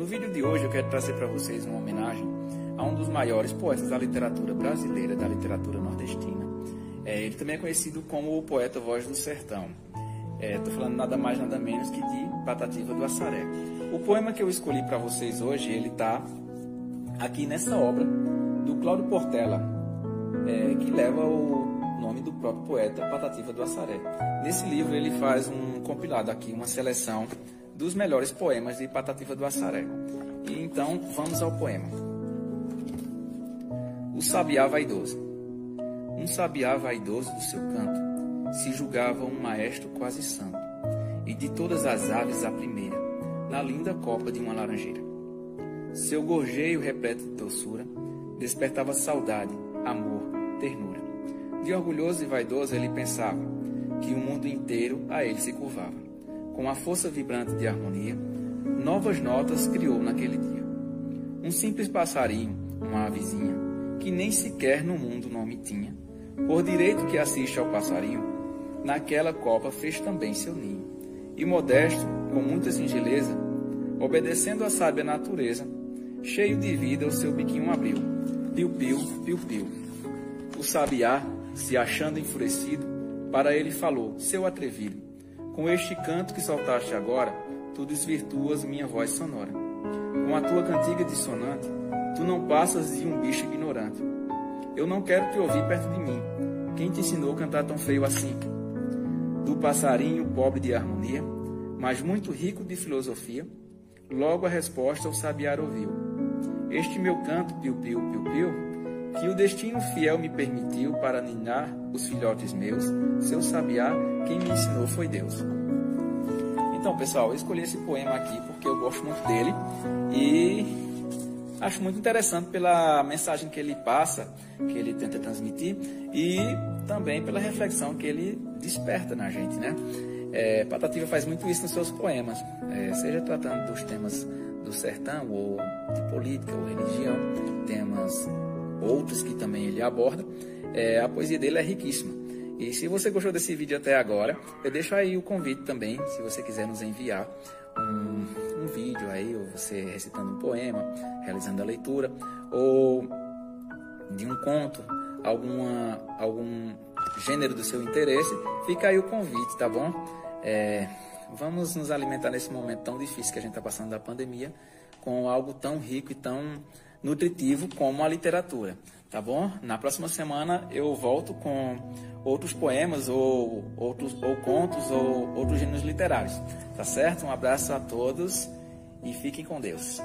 No vídeo de hoje eu quero trazer para vocês uma homenagem a um dos maiores poetas da literatura brasileira, da literatura nordestina. É, ele também é conhecido como o poeta Voz do Sertão. Estou é, falando nada mais nada menos que de Patativa do Assaré. O poema que eu escolhi para vocês hoje, ele está aqui nessa obra do Cláudio Portela, é, que leva o nome do próprio poeta Patativa do Assaré. Nesse livro ele faz um compilado aqui, uma seleção dos melhores poemas de Patativa do Assaré. E então vamos ao poema. O Sabiá Vaidoso. Um sabiá vaidoso do seu canto se julgava um maestro quase santo, e de todas as aves a primeira, na linda copa de uma laranjeira. Seu gorjeio repleto de doçura despertava saudade, amor, ternura. De orgulhoso e vaidoso ele pensava que o mundo inteiro a ele se curvava com a força vibrante de harmonia, novas notas criou naquele dia. Um simples passarinho, uma avezinha, que nem sequer no mundo nome tinha, por direito que assiste ao passarinho, naquela copa fez também seu ninho. E modesto, com muita singeleza, obedecendo à sábia natureza, cheio de vida o seu biquinho abriu. Piu-piu, piu-piu. O sabiá, se achando enfurecido, para ele falou, seu atrevido, com este canto que soltaste agora, tu desvirtuas minha voz sonora. Com a tua cantiga dissonante, tu não passas de um bicho ignorante. Eu não quero te ouvir perto de mim. Quem te ensinou a cantar tão feio assim? Do passarinho pobre de harmonia, mas muito rico de filosofia, logo a resposta o sabiá ouviu. Este meu canto, piu-piu, piu-piu, que o destino fiel me permitiu para ninar os filhotes meus, seu sabiá, quem me ensinou foi Deus. Então, pessoal, eu escolhi esse poema aqui porque eu gosto muito dele e acho muito interessante pela mensagem que ele passa, que ele tenta transmitir e também pela reflexão que ele desperta na gente, né? É, Patativa faz muito isso nos seus poemas, é, seja tratando dos temas do sertão ou de política ou religião, outros que também ele aborda. É, a poesia dele é riquíssima. E se você gostou desse vídeo até agora, eu deixo aí o convite também, se você quiser nos enviar um, um vídeo aí, ou você recitando um poema, realizando a leitura, ou de um conto, alguma, algum gênero do seu interesse, fica aí o convite, tá bom? É, vamos nos alimentar nesse momento tão difícil que a gente está passando da pandemia, com algo tão rico e tão nutritivo como a literatura, tá bom? Na próxima semana eu volto com outros poemas ou outros ou contos ou outros gêneros literários, tá certo? Um abraço a todos e fiquem com Deus.